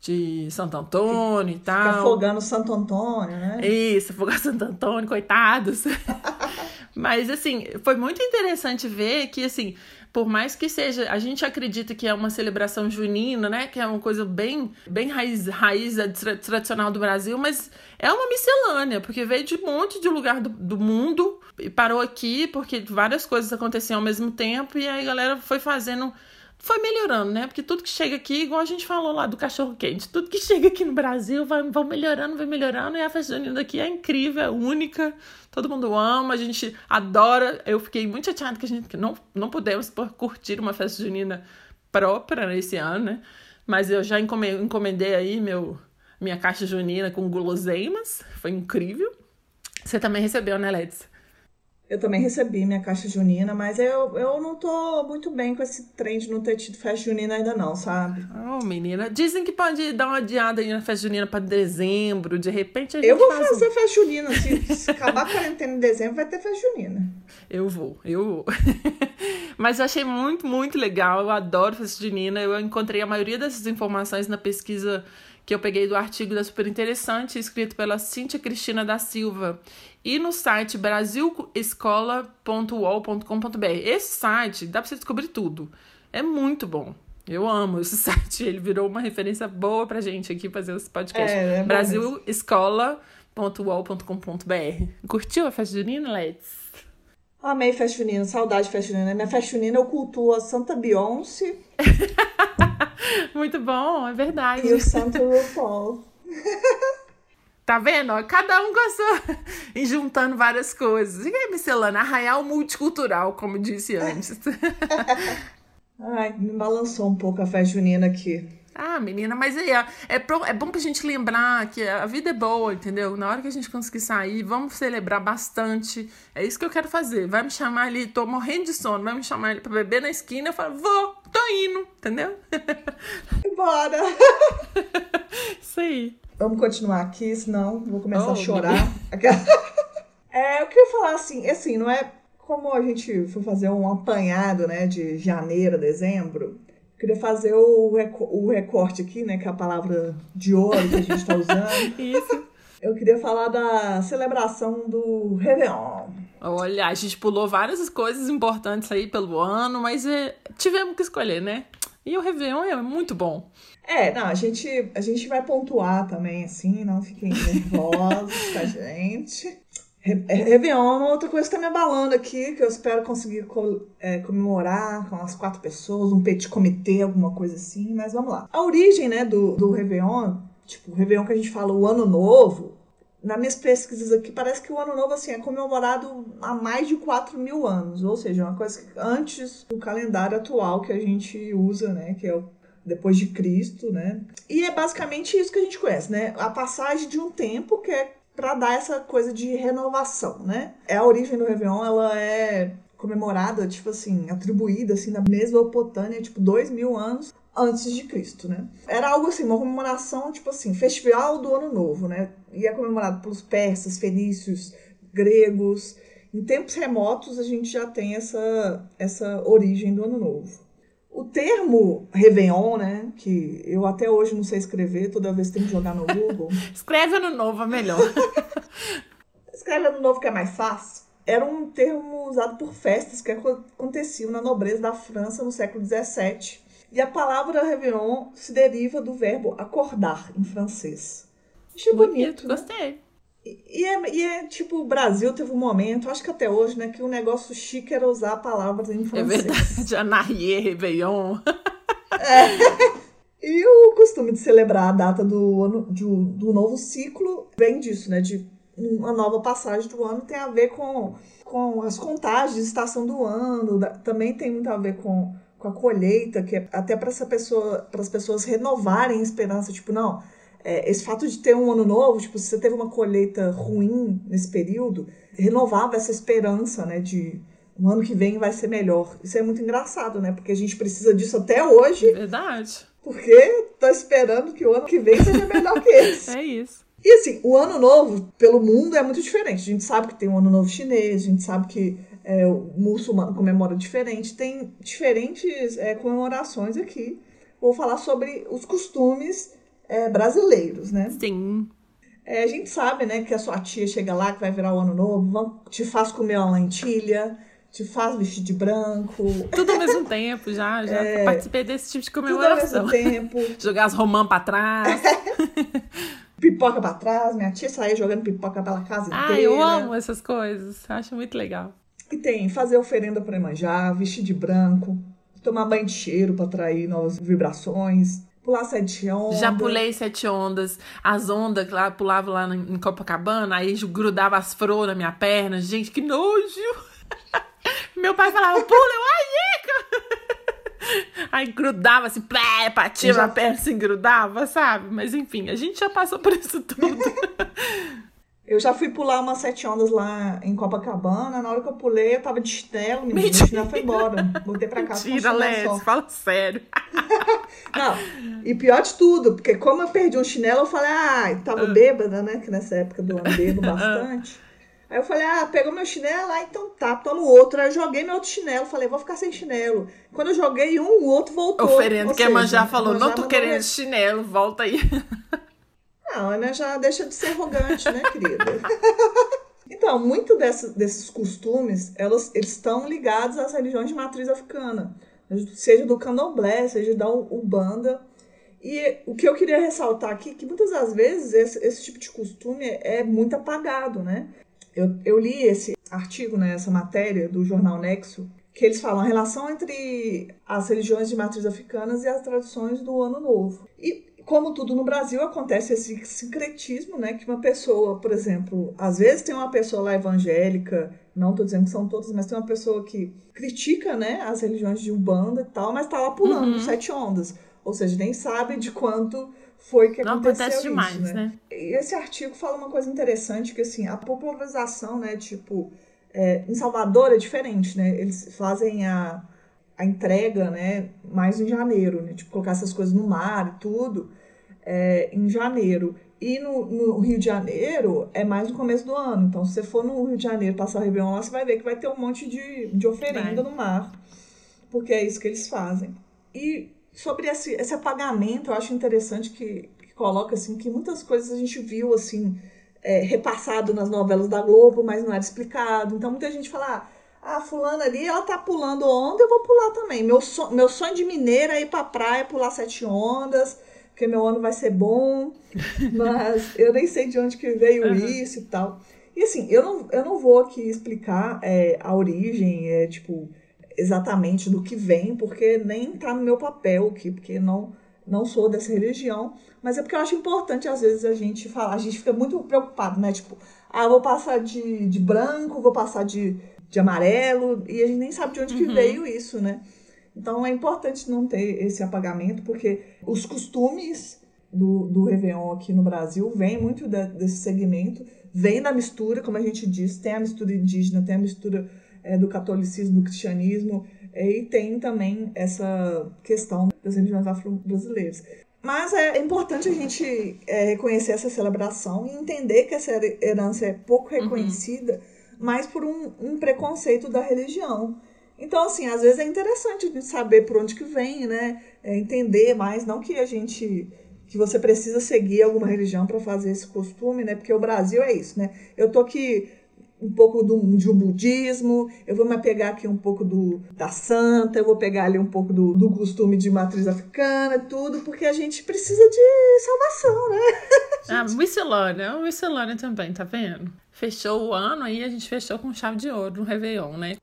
de Santo Antônio e tal. Fica afogando Santo Antônio, né? Isso, afogar Santo Antônio, coitados. Mas, assim, foi muito interessante ver que, assim, por mais que seja, a gente acredita que é uma celebração junina, né? Que é uma coisa bem, bem raiz, raiz tradicional do Brasil, mas é uma miscelânea, porque veio de um monte de lugar do, do mundo e parou aqui, porque várias coisas aconteciam ao mesmo tempo, e aí a galera foi fazendo foi melhorando, né? Porque tudo que chega aqui, igual a gente falou lá do cachorro quente, tudo que chega aqui no Brasil vai, vai melhorando, vai melhorando, e a festa junina daqui é incrível, é única, todo mundo ama, a gente adora. Eu fiquei muito chateada que a gente não, não pudemos curtir uma festa junina própria nesse ano, né? Mas eu já encomendei aí meu, minha caixa junina com guloseimas, foi incrível. Você também recebeu, né, Letícia? Eu também recebi minha caixa junina, mas eu, eu não tô muito bem com esse trem de não ter tido festa junina ainda não, sabe? Oh, menina. Dizem que pode dar uma adiada aí na festa junina pra dezembro, de repente a gente Eu vou faz fazer um... festa junina, se, se acabar a quarentena em dezembro vai ter festa junina. Eu vou, eu vou. mas eu achei muito, muito legal, eu adoro festa junina, eu encontrei a maioria dessas informações na pesquisa que eu peguei do artigo da Super Interessante, escrito pela Cíntia Cristina da Silva, e no site brasilescola.uol.com.br. Esse site dá para você descobrir tudo. É muito bom. Eu amo esse site, ele virou uma referência boa pra gente aqui fazer esse podcast. É, é brasilescola.uol.com.br. Curtiu a festa junina, Let's? Amei festa junina, saudade de festa junina. Minha festa junina eu cultuo a Santa Beyoncé. Muito bom, é verdade. E o Santo RuPaul. Tá vendo? Cada um gostou e juntando várias coisas. E aí, miscelânea, arraial multicultural, como disse antes. Ai, me balançou um pouco a festa junina aqui. Ah, menina, mas aí, é, é, pro, é bom pra gente lembrar que a vida é boa, entendeu? Na hora que a gente conseguir sair, vamos celebrar bastante. É isso que eu quero fazer. Vai me chamar ali, tô morrendo de sono, vai me chamar ali pra beber na esquina, eu falo, vou, tô indo, entendeu? Bora! isso aí. Vamos continuar aqui, senão vou começar oh, a chorar. é, eu queria falar assim, assim, não é como a gente for fazer um apanhado, né, de janeiro, dezembro Queria fazer o, o recorte aqui, né? Que é a palavra de ouro que a gente está usando. Isso. Eu queria falar da celebração do Réveillon. Olha, a gente pulou várias coisas importantes aí pelo ano, mas é, tivemos que escolher, né? E o Réveillon é muito bom. É, não, a gente, a gente vai pontuar também, assim, não fiquem nervosos com a gente. É, Réveillon, uma outra coisa que tá me abalando aqui, que eu espero conseguir é, comemorar com as quatro pessoas, um petit comitê, alguma coisa assim, mas vamos lá. A origem, né, do, do Réveillon, tipo, o Réveillon que a gente fala, o Ano Novo, nas minhas pesquisas aqui, parece que o Ano Novo, assim, é comemorado há mais de 4 mil anos, ou seja, uma coisa que antes do calendário atual que a gente usa, né, que é o depois de Cristo, né? E é basicamente isso que a gente conhece, né? A passagem de um tempo que é para dar essa coisa de renovação, né? É a origem do Réveillon, ela é comemorada, tipo assim, atribuída assim na Mesopotâmia, tipo, dois mil anos antes de Cristo, né? Era algo assim, uma comemoração, tipo assim, festival do Ano Novo, né? E é comemorado pelos persas, fenícios, gregos, em tempos remotos a gente já tem essa, essa origem do Ano Novo. O termo Réveillon, né, que eu até hoje não sei escrever, toda vez tenho que jogar no Google. Escreve Ano Novo, é melhor. Escreve Ano Novo que é mais fácil. Era um termo usado por festas que aconteciam na nobreza da França no século XVII. E a palavra Réveillon se deriva do verbo acordar, em francês. Achei bonito, bonito né? gostei. E é, e é, tipo, o Brasil teve um momento, acho que até hoje, né, que o um negócio chique era usar palavras em francês. É verdade, Anarrier, Réveillon. É. E o costume de celebrar a data do, ano, de, do novo ciclo vem disso, né, de uma nova passagem do ano tem a ver com, com as contagens de estação do ano, também tem muito a ver com, com a colheita, que é até para essa pessoa, para as pessoas renovarem a esperança, tipo, não, é, esse fato de ter um ano novo, tipo, se você teve uma colheita ruim nesse período, renovava essa esperança, né, de o ano que vem vai ser melhor. Isso é muito engraçado, né? Porque a gente precisa disso até hoje. Verdade. Porque tá esperando que o ano que vem seja melhor que esse. é isso. E assim, o ano novo pelo mundo é muito diferente. A gente sabe que tem o um ano novo chinês, a gente sabe que é, o muçulmano comemora diferente, tem diferentes é, comemorações aqui. Vou falar sobre os costumes é, brasileiros, né? Sim. É, a gente sabe, né, que a sua tia chega lá, que vai virar o ano novo, te faz comer uma lentilha, te faz vestir de branco. Tudo ao mesmo tempo, já, já é, participei desse tipo de comemoração. Tudo ao mesmo tempo. Jogar as romãs pra trás. pipoca pra trás, minha tia saía jogando pipoca pela casa inteira. Ah, eu amo essas coisas, acho muito legal. E tem fazer oferenda pra Emanjá, vestir de branco, tomar banho de cheiro pra atrair novas vibrações, Pular sete ondas. Já pulei sete ondas. As ondas lá, pulava lá em Copacabana, aí grudava as flores na minha perna. Gente, que nojo! Meu pai falava, pula, eu, ai, Aí grudava assim, pé, batia já... na perna, assim, grudava, sabe? Mas enfim, a gente já passou por isso tudo. Eu já fui pular umas sete ondas lá em Copacabana. Na hora que eu pulei, eu tava de chinelo, menina. Mentira. O chinelo foi embora. Voltei pra casa Mentira, com Léo, fala sério. Não, e pior de tudo, porque como eu perdi um chinelo, eu falei, ah, tava ah. bêbada, né? Que nessa época do ano bebo bastante. Aí eu falei, ah, pegou meu chinelo, ah, então tá, toma o outro. Aí eu joguei meu outro chinelo, falei, vou ficar sem chinelo. Quando eu joguei um, o outro voltou. Oferendo, que a Manjá falou, não tô querendo chinelo, volta aí. Não, Ana já deixa de ser arrogante, né, querida? então, muito dessa, desses costumes, elas, eles estão ligados às religiões de matriz africana, seja do candomblé, seja da Ubanda. E o que eu queria ressaltar aqui é que muitas das vezes esse, esse tipo de costume é muito apagado, né? Eu, eu li esse artigo, né, essa matéria do jornal Nexo, que eles falam a relação entre as religiões de matriz africanas e as tradições do Ano Novo. E como tudo no Brasil, acontece esse sincretismo, né? Que uma pessoa, por exemplo, às vezes tem uma pessoa lá evangélica, não estou dizendo que são todas, mas tem uma pessoa que critica, né, as religiões de Umbanda e tal, mas está lá pulando uhum. sete ondas. Ou seja, nem sabe de quanto foi que não aconteceu acontece isso, demais, né? né? E esse artigo fala uma coisa interessante, que assim, a popularização, né, tipo, é, em Salvador é diferente, né? Eles fazem a a entrega, né, mais em janeiro, né, tipo, colocar essas coisas no mar e tudo, é, em janeiro. E no, no, Rio de Janeiro é mais no começo do ano. Então, se você for no Rio de Janeiro passar o Réveillon lá, você vai ver que vai ter um monte de, de oferenda vai. no mar. Porque é isso que eles fazem. E sobre esse, esse apagamento, eu acho interessante que, que coloca assim que muitas coisas a gente viu assim é, repassado nas novelas da Globo, mas não era explicado. Então muita gente fala, ah, ah, fulana ali, ela tá pulando onda, eu vou pular também. Meu, so, meu sonho de mineira é ir pra praia, pular sete ondas, porque meu ano vai ser bom, mas eu nem sei de onde que veio uhum. isso e tal. E assim, eu não, eu não vou aqui explicar é, a origem, é, tipo, exatamente do que vem, porque nem tá no meu papel aqui, porque não, não sou dessa religião, mas é porque eu acho importante, às vezes, a gente falar, a gente fica muito preocupado, né? Tipo, ah, vou passar de, de branco, vou passar de de amarelo, e a gente nem sabe de onde que uhum. veio isso, né? Então é importante não ter esse apagamento, porque os costumes do, do Réveillon aqui no Brasil vêm muito de, desse segmento, vem da mistura, como a gente disse, tem a mistura indígena, tem a mistura é, do catolicismo, do cristianismo, é, e tem também essa questão das religiões afro-brasileiras. Mas é importante a gente é, reconhecer essa celebração e entender que essa herança é pouco uhum. reconhecida. Uhum mas por um, um preconceito da religião. Então, assim, às vezes é interessante saber por onde que vem, né? É entender mais, não que a gente que você precisa seguir alguma religião para fazer esse costume, né? Porque o Brasil é isso, né? Eu tô aqui um pouco do, do budismo, eu vou me pegar aqui um pouco do, da santa, eu vou pegar ali um pouco do, do costume de matriz africana, tudo, porque a gente precisa de salvação, né? Ah, miscelânea, miscelânea também, tá vendo? Fechou o ano aí, a gente fechou com chave de ouro no Réveillon, né?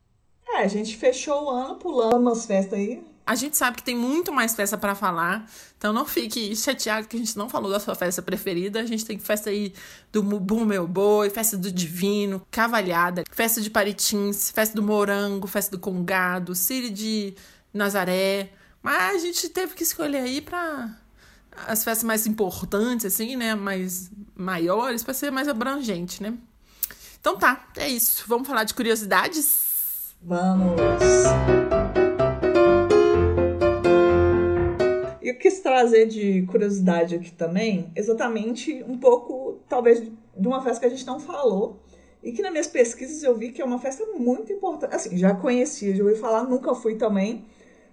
É, a gente fechou o ano pulando umas festas aí. A gente sabe que tem muito mais festa para falar, então não fique chateado que a gente não falou da sua festa preferida. A gente tem festa aí do Mubu Meu Boi, festa do Divino, Cavalhada, festa de Paritins, festa do Morango, festa do Congado, Círio de Nazaré. Mas a gente teve que escolher aí para as festas mais importantes, assim, né? Mais maiores, para ser mais abrangente, né? Então tá, é isso. Vamos falar de curiosidades? Vamos! eu quis trazer de curiosidade aqui também, exatamente um pouco, talvez, de uma festa que a gente não falou. E que nas minhas pesquisas eu vi que é uma festa muito importante. Assim, já conhecia, já ouvi falar, nunca fui também.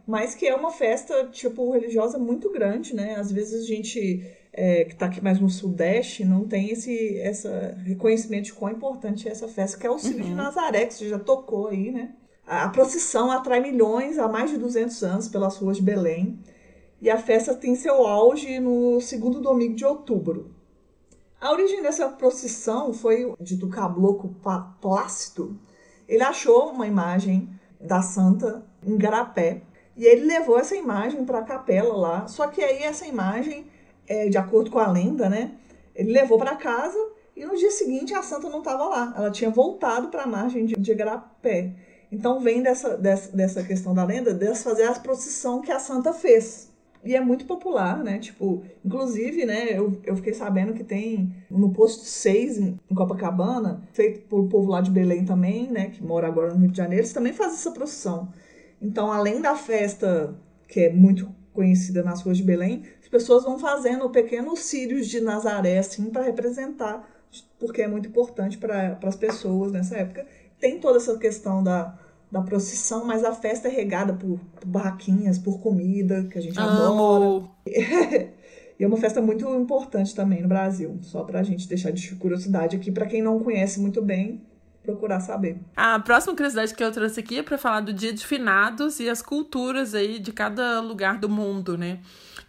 Mas que é uma festa, tipo, religiosa muito grande, né? Às vezes a gente é, que está aqui mais no Sudeste não tem esse essa reconhecimento de quão importante é essa festa, que é o Círio uhum. de Nazaré, que você já tocou aí, né? A procissão atrai milhões há mais de 200 anos pelas ruas de Belém. E a festa tem seu auge no segundo domingo de outubro. A origem dessa procissão foi de do caboclo Plácido. Ele achou uma imagem da santa em Garapé e ele levou essa imagem para a capela lá. Só que aí essa imagem, é, de acordo com a lenda, né, ele levou para casa e no dia seguinte a santa não estava lá. Ela tinha voltado para a margem de, de Garapé. Então vem dessa, dessa, dessa questão da lenda, de fazer a procissão que a santa fez. E é muito popular, né? Tipo, inclusive, né, eu, eu fiquei sabendo que tem no posto 6 em, em Copacabana, feito pelo povo lá de Belém também, né, que mora agora no Rio de Janeiro, eles também fazem essa procissão. Então, além da festa que é muito conhecida nas ruas de Belém, as pessoas vão fazendo pequenos círios de Nazaré, assim, para representar, porque é muito importante para as pessoas nessa época. Tem toda essa questão da, da procissão, mas a festa é regada por, por barraquinhas, por comida, que a gente Amo. adora. e é uma festa muito importante também no Brasil, só pra gente deixar de curiosidade aqui, para quem não conhece muito bem, procurar saber. A próxima curiosidade que eu trouxe aqui é para falar do Dia de Finados e as culturas aí de cada lugar do mundo, né?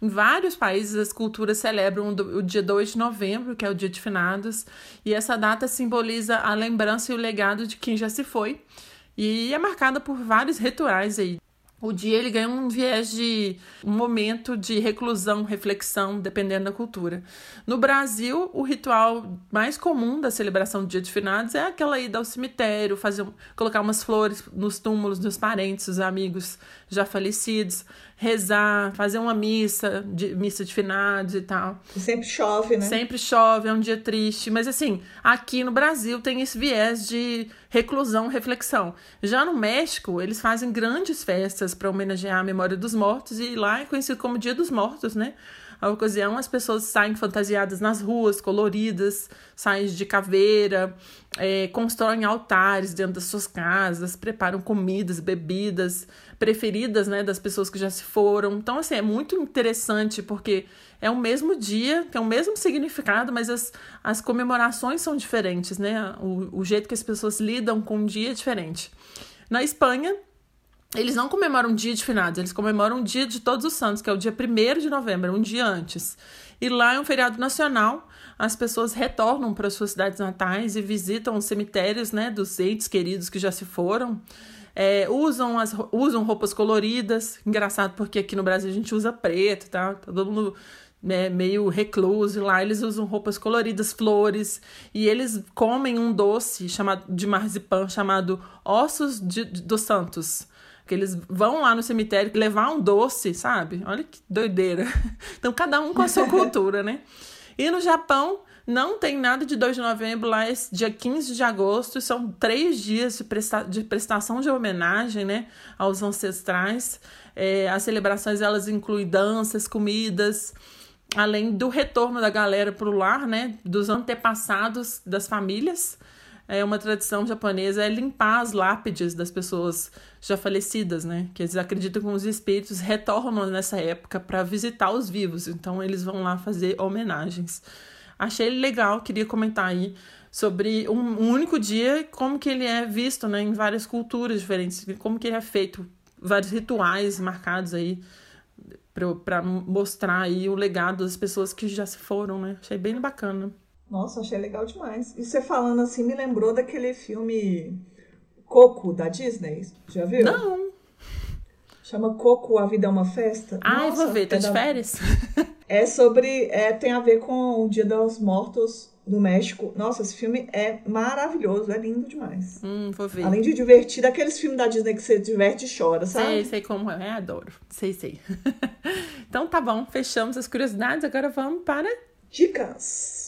Em vários países, as culturas celebram o dia 2 de novembro, que é o Dia de Finados, e essa data simboliza a lembrança e o legado de quem já se foi e é marcada por vários rituais aí. O dia ele ganha um viés de um momento de reclusão, reflexão, dependendo da cultura. No Brasil, o ritual mais comum da celebração do Dia de Finados é aquela ida ao cemitério, fazer, colocar umas flores nos túmulos dos parentes, dos amigos já falecidos, rezar, fazer uma missa, de, missa de finados e tal. Sempre chove, né? Sempre chove, é um dia triste. Mas assim, aqui no Brasil tem esse viés de reclusão, reflexão. Já no México, eles fazem grandes festas para homenagear a memória dos mortos e lá é conhecido como Dia dos Mortos, né? A ocasião, as pessoas saem fantasiadas nas ruas, coloridas, saem de caveira, é, constroem altares dentro das suas casas, preparam comidas, bebidas preferidas né, das pessoas que já se foram. Então, assim, é muito interessante porque é o mesmo dia, tem o mesmo significado, mas as, as comemorações são diferentes, né? O, o jeito que as pessoas lidam com o dia é diferente. Na Espanha, eles não comemoram o dia de finados, eles comemoram o dia de Todos os Santos, que é o dia 1 de novembro, um dia antes. E lá é um feriado nacional, as pessoas retornam para suas cidades natais e visitam os cemitérios né, dos entes queridos que já se foram. É, usam, as, usam roupas coloridas, engraçado porque aqui no Brasil a gente usa preto, tá? Todo mundo né, meio recluso, lá eles usam roupas coloridas, flores, e eles comem um doce chamado de marzipan chamado Ossos de, de, dos Santos que eles vão lá no cemitério levar um doce, sabe? Olha que doideira. Então, cada um com a sua cultura, né? E no Japão, não tem nada de 2 de novembro, lá é dia 15 de agosto, são três dias de, presta de prestação de homenagem né, aos ancestrais. É, as celebrações elas incluem danças, comidas, além do retorno da galera para o lar, né, dos antepassados das famílias. é uma tradição japonesa é limpar as lápides das pessoas já falecidas, né? Que eles acreditam que os espíritos retornam nessa época para visitar os vivos, então eles vão lá fazer homenagens. Achei legal, queria comentar aí sobre um, único dia, como que ele é visto, né, em várias culturas diferentes, como que ele é feito, vários rituais marcados aí para mostrar aí o legado das pessoas que já se foram, né? Achei bem bacana. Nossa, achei legal demais. E você falando assim me lembrou daquele filme Coco da Disney. Já viu? Não. Chama Coco, A Vida é uma Festa. Ah, eu vou ver, tá é de da... férias? É sobre. É, tem a ver com o Dia dos Mortos do México. Nossa, esse filme é maravilhoso, é lindo demais. Hum, vou ver. Além de divertido, aqueles filmes da Disney que você diverte e chora, sabe? Sei, sei como é, adoro. Sei, sei. então tá bom, fechamos as curiosidades, agora vamos para. Dicas!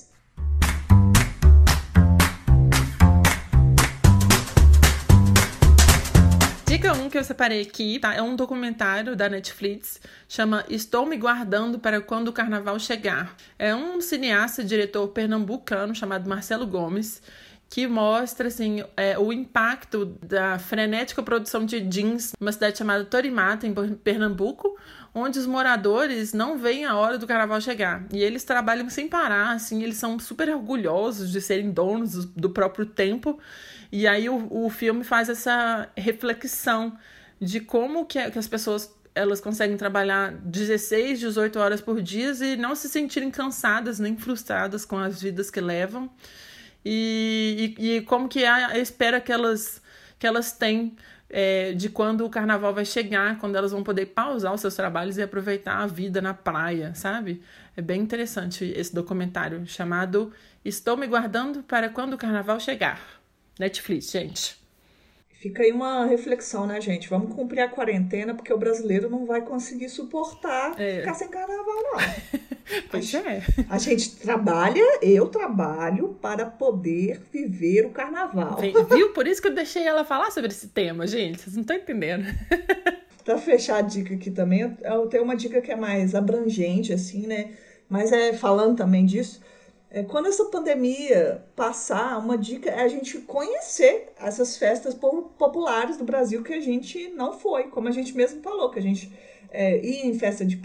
Dica 1 um que eu separei aqui tá? é um documentário da Netflix, chama Estou Me Guardando para Quando o Carnaval Chegar. É um cineasta, diretor pernambucano chamado Marcelo Gomes, que mostra assim, é, o impacto da frenética produção de jeans numa cidade chamada Torimata, em Pernambuco, onde os moradores não veem a hora do carnaval chegar. E eles trabalham sem parar, assim, eles são super orgulhosos de serem donos do próprio tempo e aí o, o filme faz essa reflexão de como que, que as pessoas elas conseguem trabalhar 16, 18 horas por dia e não se sentirem cansadas nem frustradas com as vidas que levam. E, e, e como que é a espera que elas, que elas têm é, de quando o carnaval vai chegar, quando elas vão poder pausar os seus trabalhos e aproveitar a vida na praia, sabe? É bem interessante esse documentário chamado Estou Me Guardando para Quando o Carnaval Chegar. Netflix, gente. Fica aí uma reflexão, né, gente? Vamos cumprir a quarentena, porque o brasileiro não vai conseguir suportar é. ficar sem carnaval, não. pois a, é. A gente trabalha, eu trabalho para poder viver o carnaval. Viu? Por isso que eu deixei ela falar sobre esse tema, gente. Vocês não estão entendendo. Para fechar a dica aqui também, eu tenho uma dica que é mais abrangente, assim, né? Mas é falando também disso quando essa pandemia passar, uma dica é a gente conhecer essas festas populares do Brasil que a gente não foi, como a gente mesmo falou, que a gente é, ia em festa de,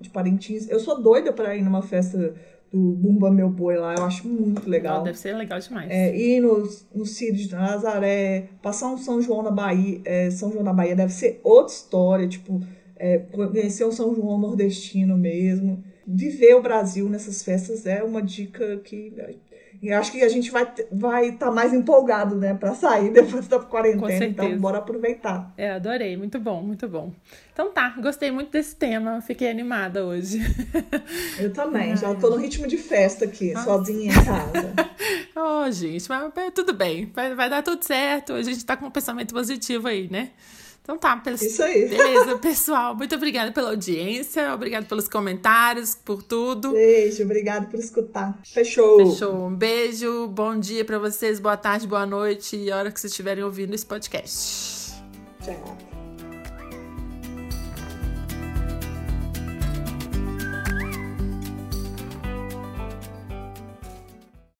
de Parintins. Eu sou doida para ir numa festa do Bumba Meu Boi lá, eu acho muito legal. deve ser legal demais. É, ir no, no Círio de Nazaré, passar um São João na Bahia, é, São João na Bahia deve ser outra história, tipo, é, conhecer o São João nordestino mesmo viver o Brasil nessas festas é uma dica que eu acho que a gente vai vai estar tá mais empolgado, né, para sair depois da quarentena. Então, bora aproveitar. É, adorei, muito bom, muito bom. Então tá, gostei muito desse tema, fiquei animada hoje. Eu também, já tô no ritmo de festa aqui, sozinha em casa. oh, gente, mas tudo bem, vai, vai dar tudo certo. A gente tá com um pensamento positivo aí, né? Então tá, pels... Isso aí. Beleza, pessoal. Muito obrigada pela audiência, obrigada pelos comentários, por tudo. Beijo, obrigado por escutar. Fechou. Fechou. Um beijo, bom dia para vocês, boa tarde, boa noite e a hora que vocês estiverem ouvindo esse podcast. Tchau.